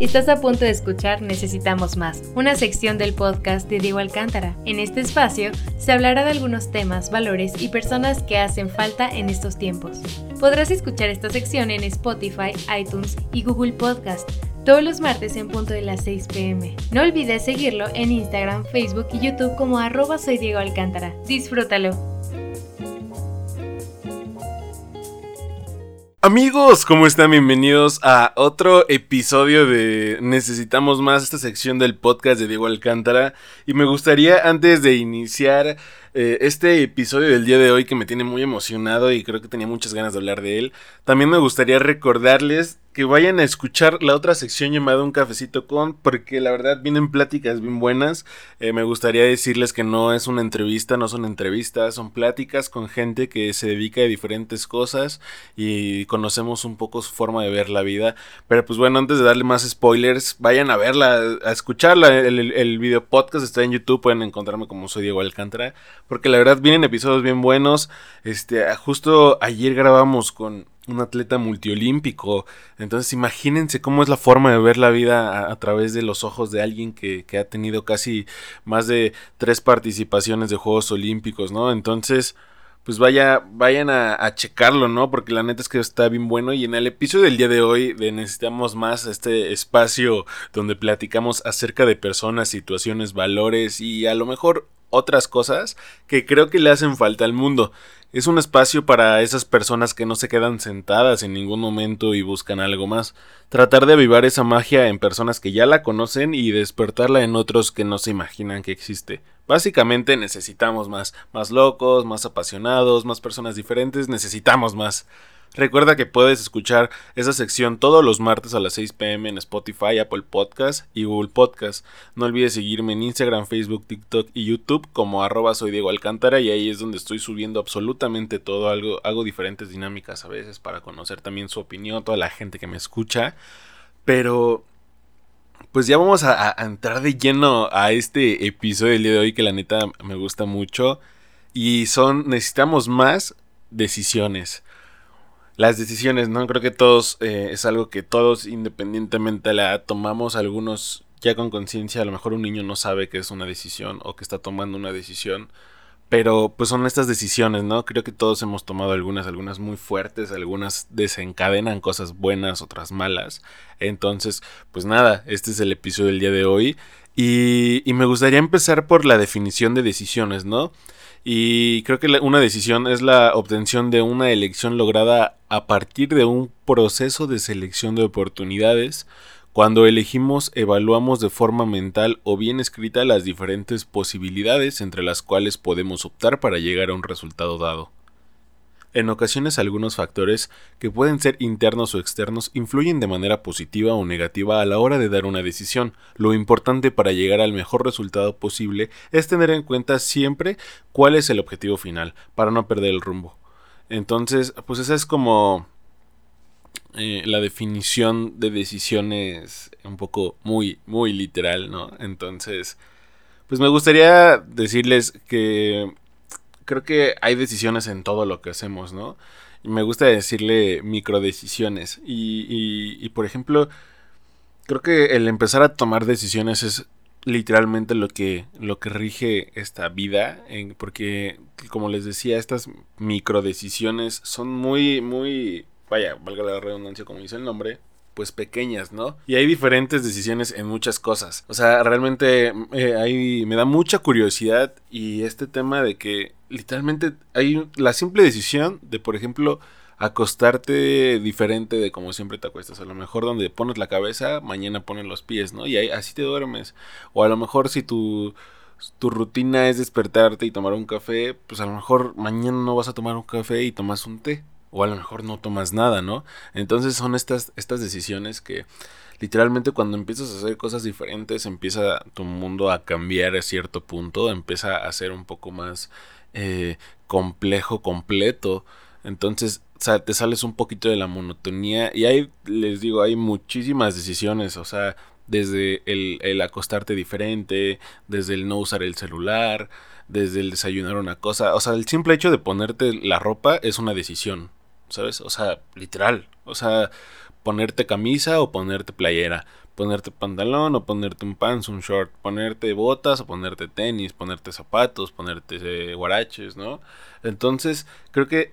Estás a punto de escuchar Necesitamos Más, una sección del podcast de Diego Alcántara. En este espacio se hablará de algunos temas, valores y personas que hacen falta en estos tiempos. Podrás escuchar esta sección en Spotify, iTunes y Google Podcast todos los martes en punto de las 6 pm. No olvides seguirlo en Instagram, Facebook y YouTube como arroba soy Diego Alcántara. Disfrútalo. Amigos, ¿cómo están? Bienvenidos a otro episodio de Necesitamos más, esta sección del podcast de Diego Alcántara. Y me gustaría, antes de iniciar eh, este episodio del día de hoy que me tiene muy emocionado y creo que tenía muchas ganas de hablar de él, también me gustaría recordarles que vayan a escuchar la otra sección llamada Un Cafecito con, porque la verdad vienen pláticas bien buenas. Eh, me gustaría decirles que no es una entrevista, no son entrevistas, son pláticas con gente que se dedica a diferentes cosas y conocemos un poco su forma de ver la vida. Pero pues bueno, antes de darle más spoilers, vayan a verla, a escucharla. El, video podcast está en YouTube, pueden encontrarme como soy Diego Alcántara, porque la verdad vienen episodios bien buenos. Este, justo ayer grabamos con un atleta multiolímpico. Entonces imagínense cómo es la forma de ver la vida a, través de los ojos de alguien que, ha tenido casi más de tres participaciones de Juegos Olímpicos, ¿no? Entonces, pues vaya, vayan a, a, checarlo, ¿no? Porque la neta es que está bien bueno. Y en el episodio del día de hoy de Necesitamos Más, este espacio donde platicamos acerca de personas, situaciones, valores y a lo mejor otras cosas que creo que le hacen falta al mundo. Es un espacio para esas personas que no se quedan sentadas en ningún momento y buscan algo más. Tratar de avivar esa magia en personas que ya la conocen y despertarla en otros que no se imaginan que existe. Básicamente necesitamos más, más locos, más apasionados, más personas diferentes, necesitamos más. Recuerda que puedes escuchar esa sección todos los martes a las 6 pm en Spotify, Apple Podcast y Google Podcast. No olvides seguirme en Instagram, Facebook, TikTok y YouTube como arroba soy Diego Alcántara y ahí es donde estoy subiendo absolutamente todo. Algo, hago diferentes dinámicas a veces para conocer también su opinión, toda la gente que me escucha. Pero pues ya vamos a, a, entrar de lleno a este episodio del día de hoy que la neta me gusta mucho. Y son, necesitamos más decisiones las decisiones, ¿no? Creo que todos eh, es algo que todos independientemente la tomamos, algunos ya con conciencia, a lo mejor un niño no sabe que es una decisión o que está tomando una decisión, pero pues son estas decisiones, ¿no? Creo que todos hemos tomado algunas, algunas muy fuertes, algunas desencadenan cosas buenas, otras malas. Entonces, pues nada, este es el episodio del día de hoy y, y me gustaría empezar por la definición de decisiones, ¿no? Y creo que una decisión es la obtención de una elección lograda a partir de un proceso de selección de oportunidades. Cuando elegimos, evaluamos de forma mental o bien escrita las diferentes posibilidades entre las cuales podemos optar para llegar a un resultado dado. En ocasiones algunos factores, que pueden ser internos o externos, influyen de manera positiva o negativa a la hora de dar una decisión. Lo importante para llegar al mejor resultado posible es tener en cuenta siempre cuál es el objetivo final, para no perder el rumbo. Entonces, pues esa es como eh, la definición de decisiones un poco muy, muy literal, ¿no? Entonces, pues me gustaría decirles que creo que hay decisiones en todo lo que hacemos, ¿no? Y me gusta decirle microdecisiones. Y, y, y por ejemplo, creo que el empezar a tomar decisiones es literalmente lo que, lo que rige esta vida. porque, como les decía, estas microdecisiones son muy, muy, vaya, valga la redundancia como dice el nombre, pues pequeñas, ¿no? Y hay diferentes decisiones en muchas cosas. O sea, realmente eh, me da mucha curiosidad y este tema de que literalmente hay la simple decisión de, por ejemplo, acostarte diferente de como siempre te acuestas. A lo mejor donde pones la cabeza, mañana pones los pies, ¿no? Y ahí, así te duermes. O a lo mejor si tu, tu rutina es despertarte y tomar un café, pues a lo mejor mañana no vas a tomar un café y tomas un té o a lo mejor no tomas nada, ¿no? Entonces son estas, estas decisiones que literalmente cuando empiezas a hacer cosas diferentes empieza tu mundo a cambiar a cierto punto, empieza a ser un poco más eh, complejo, completo. Entonces te sales un poquito de la monotonía y ahí les digo, hay muchísimas decisiones, o sea, desde el, el acostarte diferente, desde el no usar el celular, desde el desayunar una cosa, o sea, el simple hecho de ponerte la ropa es una decisión, ¿sabes? O sea, literal. O sea, ponerte camisa o ponerte playera, ponerte pantalón o ponerte un pants, un short, ponerte botas o ponerte tenis, ponerte zapatos, ponerte eh, guaraches, ¿no? Entonces, creo que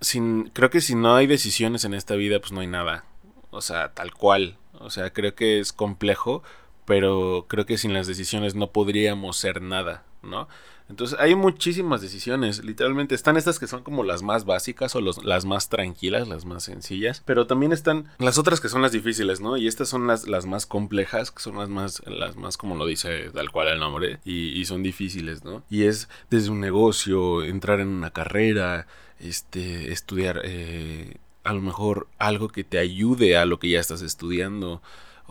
sin, creo que si no hay decisiones en esta vida, pues no hay nada. O sea, tal cual. O sea, creo que es complejo, pero creo que sin las decisiones no podríamos ser nada, ¿no? Entonces hay muchísimas decisiones, literalmente están estas que son como las más básicas o las más tranquilas, las más sencillas, pero también están las otras que son las difíciles, ¿no? Y estas son las, las más complejas, que son las más, las más como lo dice tal cual el nombre, y, son difíciles, ¿no? Y es desde un negocio, entrar en una carrera, este, estudiar eh, a lo mejor algo que te ayude a lo que ya estás estudiando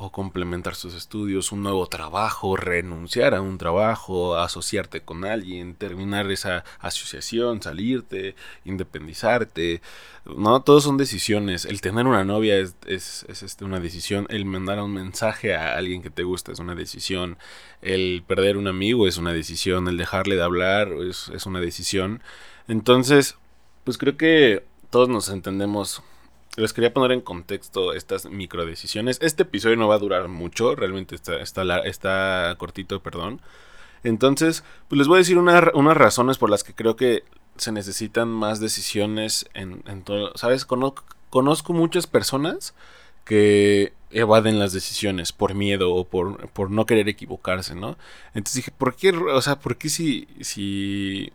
o complementar sus estudios, un nuevo trabajo, renunciar a un trabajo, asociarte con alguien, terminar esa asociación, salirte, independizarte, ¿no? Todos son decisiones. El tener una novia es, es, este, una decisión, el mandar un mensaje a alguien que te gusta es una decisión, el perder un amigo es una decisión, el dejarle de hablar es, es una decisión. Entonces, pues creo que todos nos entendemos les quería poner en contexto estas micro decisiones. Este episodio no va a durar mucho, realmente está, está, está cortito, perdón. Entonces, pues les voy a decir unas razones por las que creo que se necesitan más decisiones en, en todo. ¿Sabes? conozco muchas personas que evaden las decisiones por miedo o por, por no querer equivocarse, ¿no? Entonces dije, ¿por qué? O sea, ¿por qué si, si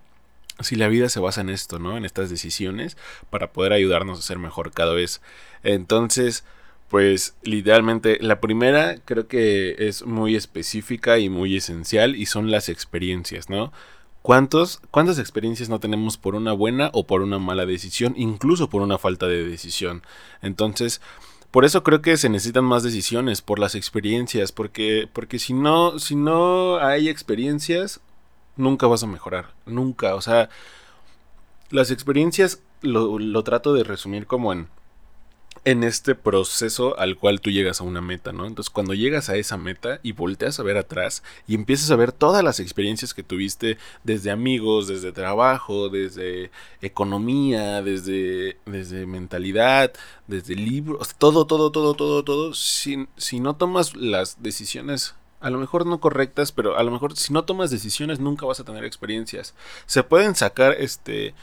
si la vida se basa en esto, ¿no? En estas decisiones para poder ayudarnos a ser mejor cada vez. Entonces, pues literalmente la primera creo que es muy específica y muy esencial y son las experiencias, ¿no? ¿Cuántos, ¿Cuántas experiencias no tenemos por una buena o por una mala decisión, incluso por una falta de decisión? Entonces, por eso creo que se necesitan más decisiones, por las experiencias, porque, porque si no, si no hay experiencias, nunca vas a mejorar, nunca, o sea, las experiencias lo, lo trato de resumir como en en este proceso al cual tú llegas a una meta, ¿no? Entonces cuando llegas a esa meta y volteas a ver atrás y empiezas a ver todas las experiencias que tuviste desde amigos, desde trabajo, desde economía, desde, desde mentalidad, desde libros, todo, todo, todo, todo, todo, si, si no tomas las decisiones a lo mejor no correctas, pero a lo mejor si no tomas decisiones nunca vas a tener experiencias. Se pueden sacar este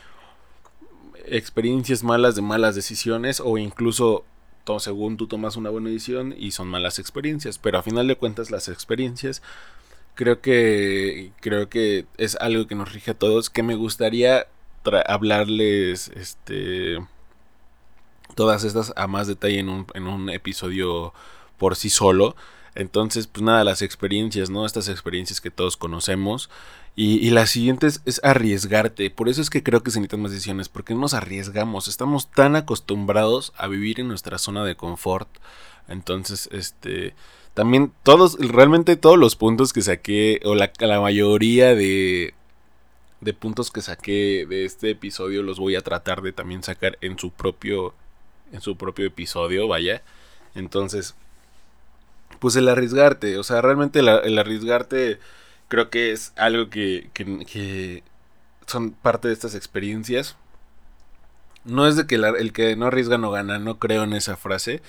experiencias malas de malas decisiones o incluso según tú tomas una buena decisión y son malas experiencias, pero a final de cuentas las experiencias creo que creo que es algo que nos rige a todos que me gustaría hablarles este todas estas a más detalle en un, en un episodio por sí solo entonces, pues nada, las experiencias, ¿no? Estas experiencias que todos conocemos. Y, y la siguiente es, arriesgarte. Por eso es que creo que se necesitan más decisiones, porque nos arriesgamos. Estamos tan acostumbrados a vivir en nuestra zona de confort. Entonces, este... También todos, realmente todos los puntos que saqué, o la, la mayoría de, de puntos que saqué de este episodio los voy a tratar de también sacar en su propio en su propio episodio, vaya. Entonces, pues el arriesgarte, o sea, realmente el, arriesgarte creo que es algo que, que, son parte de estas experiencias. No es de que el que no arriesga no gana, no creo en esa frase,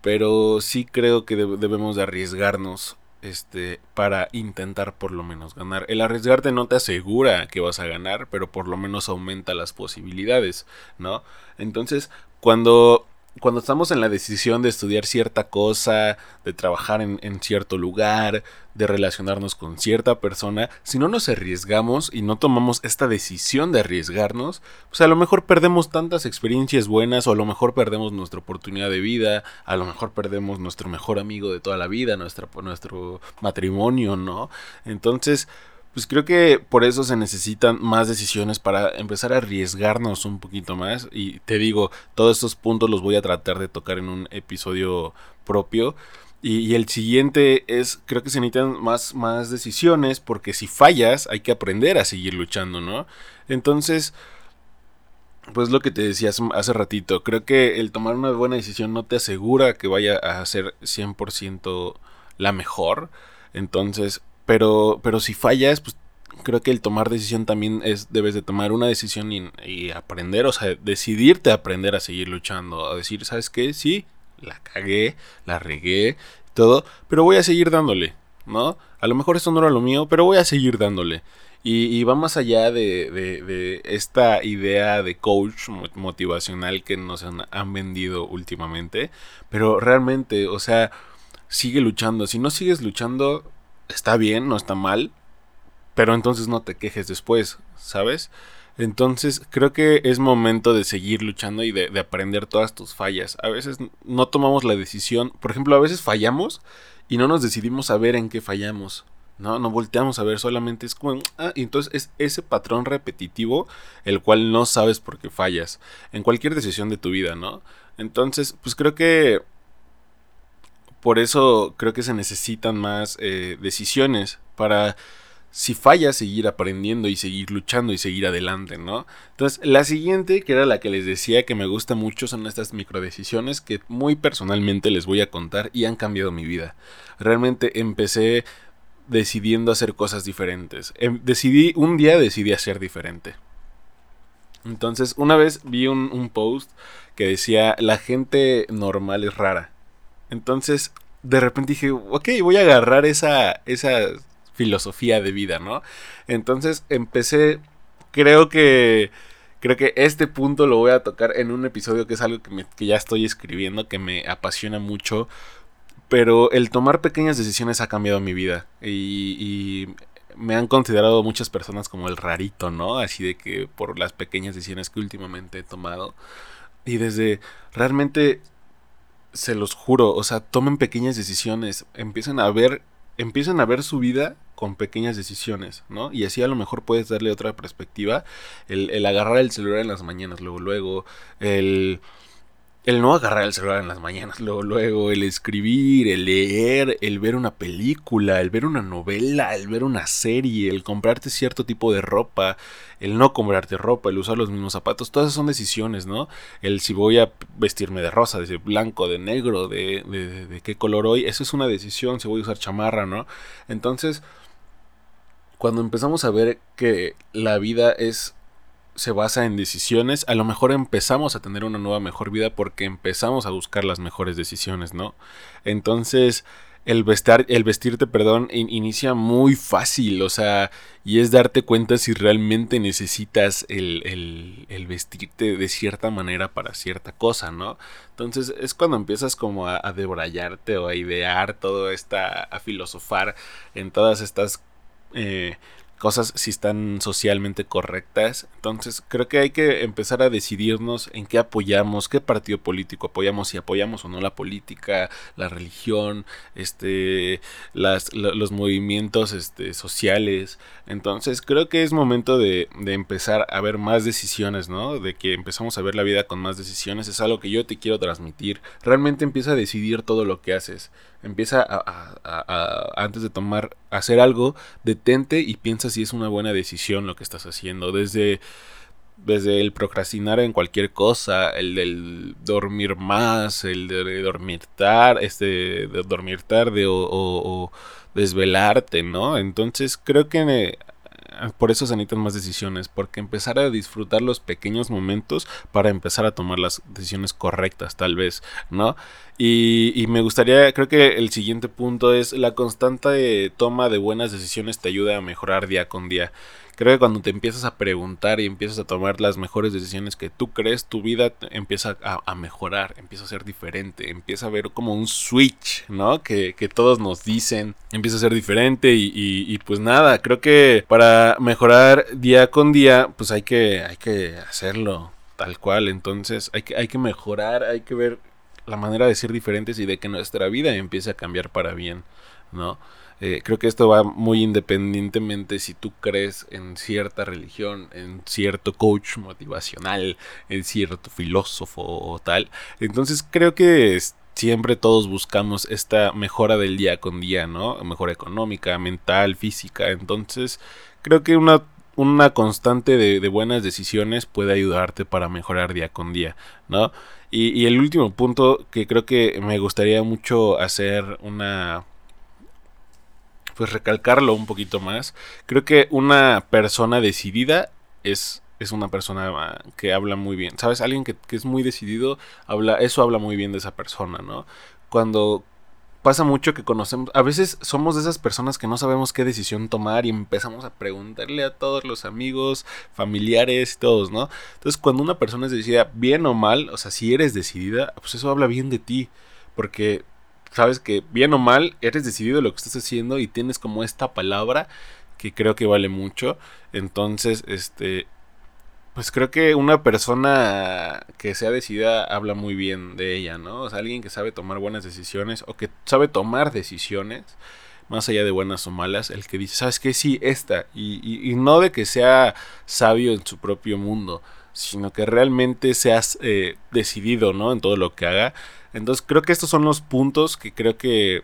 pero sí creo que debemos de arriesgarnos este para intentar por lo menos ganar. El arriesgarte no te asegura que vas a ganar, pero por lo menos aumenta las posibilidades, ¿no? Entonces, cuando cuando estamos en la decisión de estudiar cierta cosa, de trabajar en, cierto lugar, de relacionarnos con cierta persona, si no nos arriesgamos y no tomamos esta decisión de arriesgarnos, pues a lo mejor perdemos tantas experiencias buenas o a lo mejor perdemos nuestra oportunidad de vida, a lo mejor perdemos nuestro mejor amigo de toda la vida, nuestra, nuestro matrimonio, ¿no? Entonces, pues creo que por eso se necesitan más decisiones para empezar a arriesgarnos un poquito más. Y te digo, todos estos puntos los voy a tratar de tocar en un episodio propio. Y, el siguiente es, creo que se necesitan más, más decisiones porque si fallas hay que aprender a seguir luchando, ¿no? Entonces, pues lo que te decía hace ratito, creo que el tomar una buena decisión no te asegura que vaya a ser 100% la mejor. Entonces, pero, pero si fallas, pues creo que el tomar decisión también es, debes de tomar una decisión y, aprender, o sea, decidirte a aprender a seguir luchando, a decir, ¿sabes qué? Sí, la cagué, la regué, todo, pero voy a seguir dándole, ¿no? A lo mejor esto no era lo mío, pero voy a seguir dándole. Y, va más allá de, de, esta idea de coach motivacional que nos han, han, vendido últimamente. Pero realmente, o sea, sigue luchando. Si no sigues luchando, está bien, no está mal pero entonces no te quejes después, ¿sabes? Entonces creo que es momento de seguir luchando y de, aprender todas tus fallas. A veces no tomamos la decisión, por ejemplo, a veces fallamos y no nos decidimos a ver en qué fallamos. No, no volteamos a ver, solamente es como, ah, y entonces es ese patrón repetitivo el cual no sabes por qué fallas en cualquier decisión de tu vida, ¿no? Entonces, pues creo que por eso creo que se necesitan más eh, decisiones para si falla, seguir aprendiendo y seguir luchando y seguir adelante, ¿no? Entonces, la siguiente, que era la que les decía que me gusta mucho, son estas microdecisiones que muy personalmente les voy a contar y han cambiado mi vida. Realmente empecé decidiendo hacer cosas diferentes. Em, decidí, un día decidí hacer diferente. Entonces, una vez vi un, post que decía, la gente normal es rara. Entonces, de repente dije, ok, voy a agarrar esa, esa filosofía de vida, ¿no? Entonces empecé, creo que, creo que este punto lo voy a tocar en un episodio que es algo que, que ya estoy escribiendo, que me apasiona mucho, pero el tomar pequeñas decisiones ha cambiado mi vida y, y me han considerado muchas personas como el rarito, ¿no? Así de que por las pequeñas decisiones que últimamente he tomado. Y desde realmente, se los juro, o sea, tomen pequeñas decisiones, empiecen a ver empiezan a ver su vida con pequeñas decisiones, ¿no? Y así a lo mejor puedes darle otra perspectiva. El, el agarrar el celular en las mañanas, luego, luego, el el no agarrar el celular en las mañanas, luego, luego, el escribir, el leer, el ver una película, el ver una novela, el ver una serie, el comprarte cierto tipo de ropa, el no comprarte ropa, el usar los mismos zapatos, todas esas son decisiones, ¿no? El si voy a vestirme de rosa, de blanco, de negro, de, de, de qué color hoy, eso es una decisión, si voy a usar chamarra, ¿no? Entonces, cuando empezamos a ver que la vida es se basa en decisiones, a lo mejor empezamos a tener una nueva mejor vida porque empezamos a buscar las mejores decisiones, ¿no? Entonces, el, vestir, el vestirte, perdón, inicia muy fácil, o sea, y es darte cuenta si realmente necesitas el, el, vestirte de cierta manera para cierta cosa, ¿no? Entonces es cuando empiezas como a, a debrayarte o a idear todo esta, a filosofar en todas estas eh, cosas si están socialmente correctas. Entonces creo que hay que empezar a decidirnos en qué apoyamos, qué partido político apoyamos, si apoyamos o no la política, la religión, este, las, los movimientos este, sociales. Entonces creo que es momento de, de, empezar a ver más decisiones, ¿no? De que empezamos a ver la vida con más decisiones. Es algo que yo te quiero transmitir. Realmente empieza a decidir todo lo que haces. Empieza a, antes de tomar, hacer algo, detente y piensa si es una buena decisión lo que estás haciendo. Desde, desde el procrastinar en cualquier cosa, el del dormir más, el de dormir tarde, este, de dormir tarde o, o desvelarte, ¿no? Entonces creo que por eso se necesitan más decisiones, porque empezar a disfrutar los pequeños momentos para empezar a tomar las decisiones correctas, tal vez, ¿no? Y, y me gustaría, creo que el siguiente punto es la constante toma de buenas decisiones te ayuda a mejorar día con día. Creo que cuando te empiezas a preguntar y empiezas a tomar las mejores decisiones que tú crees, tu vida empieza a, mejorar, empieza a ser diferente, empieza a ver como un switch, ¿no? Que, todos nos dicen, empieza a ser diferente y, y, pues nada, creo que para mejorar día con día, pues hay que, hay que hacerlo tal cual, entonces hay que, hay que mejorar, hay que ver la manera de ser diferentes y de que nuestra vida empiece a cambiar para bien, ¿no? Eh, creo que esto va muy independientemente si tú crees en cierta religión, en cierto coach motivacional, en cierto filósofo o tal. Entonces creo que siempre todos buscamos esta mejora del día con día, ¿no? Mejora económica, mental, física. Entonces creo que una una constante de, buenas decisiones puede ayudarte para mejorar día con día, ¿no? Y, y, el último punto que creo que me gustaría mucho hacer una pues recalcarlo un poquito más. Creo que una persona decidida es, es una persona que habla muy bien. ¿Sabes? Alguien que, que es muy decidido, habla, eso habla muy bien de esa persona, ¿no? Cuando pasa mucho que conocemos, a veces somos de esas personas que no sabemos qué decisión tomar y empezamos a preguntarle a todos los amigos, familiares y todos, ¿no? Entonces cuando una persona es decidida, bien o mal, o sea, si eres decidida, pues eso habla bien de ti, porque sabes que bien o mal eres decidido lo que estás haciendo y tienes como esta palabra que creo que vale mucho, entonces, este, pues creo que una persona que sea decidida habla muy bien de ella, ¿no? O sea, alguien que sabe tomar buenas decisiones o que sabe tomar decisiones, más allá de buenas o malas, el que dice, ¿sabes qué? Sí, esta. Y, no de que sea sabio en su propio mundo, sino que realmente seas eh, decidido, ¿no? En todo lo que haga. Entonces creo que estos son los puntos que creo que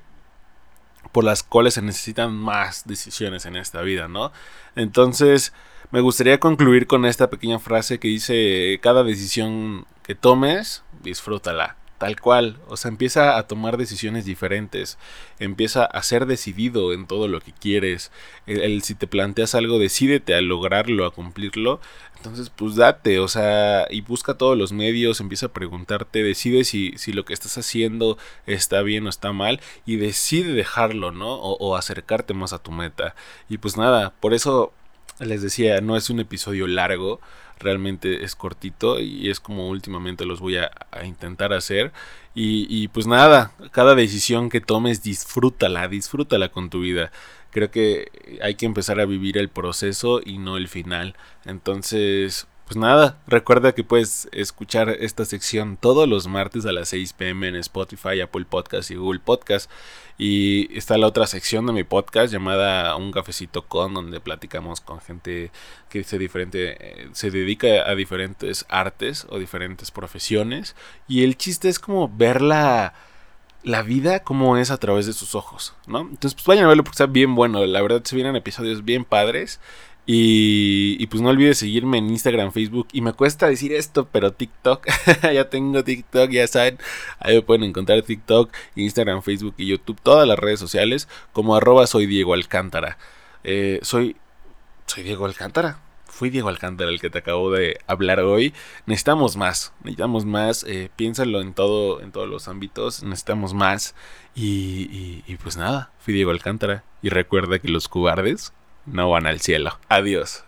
por las cuales se necesitan más decisiones en esta vida, ¿no? Entonces, me gustaría concluir con esta pequeña frase que dice, cada decisión que tomes, disfrútala. Tal cual, o sea, empieza a tomar decisiones diferentes, empieza a ser decidido en todo lo que quieres. El, si te planteas algo, decídete a lograrlo, a cumplirlo. Entonces, pues date, o sea, y busca todos los medios, empieza a preguntarte, decide si, si lo que estás haciendo está bien o está mal, y decide dejarlo, ¿no? O, o acercarte más a tu meta. Y pues nada, por eso les decía, no es un episodio largo, realmente es cortito y es como últimamente los voy a, intentar hacer. Y, y, pues nada, cada decisión que tomes, disfrútala, disfrútala con tu vida. Creo que hay que empezar a vivir el proceso y no el final. Entonces, pues nada, recuerda que puedes escuchar esta sección todos los martes a las 6 pm en Spotify, Apple Podcast y Google Podcast. Y está la otra sección de mi podcast llamada Un cafecito con, donde platicamos con gente que se, diferente, eh, se dedica a diferentes artes o diferentes profesiones. Y el chiste es como ver la, la vida como es a través de sus ojos, ¿no? Entonces, pues vayan a verlo porque está bien bueno. La verdad se vienen episodios bien padres. Y, pues no olvides seguirme en Instagram, Facebook. Y me cuesta decir esto, pero TikTok. ya tengo TikTok, ya saben. Ahí me pueden encontrar TikTok, Instagram, Facebook y YouTube. Todas las redes sociales como arroba soy Diego Alcántara. Eh, soy, soy Diego Alcántara. Fui Diego Alcántara el que te acabo de hablar hoy. Necesitamos más. Necesitamos más. Eh, piénsalo en todo, en todos los ámbitos. Necesitamos más. Y, y pues nada, fui Diego Alcántara. Y recuerda que los cobardes no van al cielo. Adiós.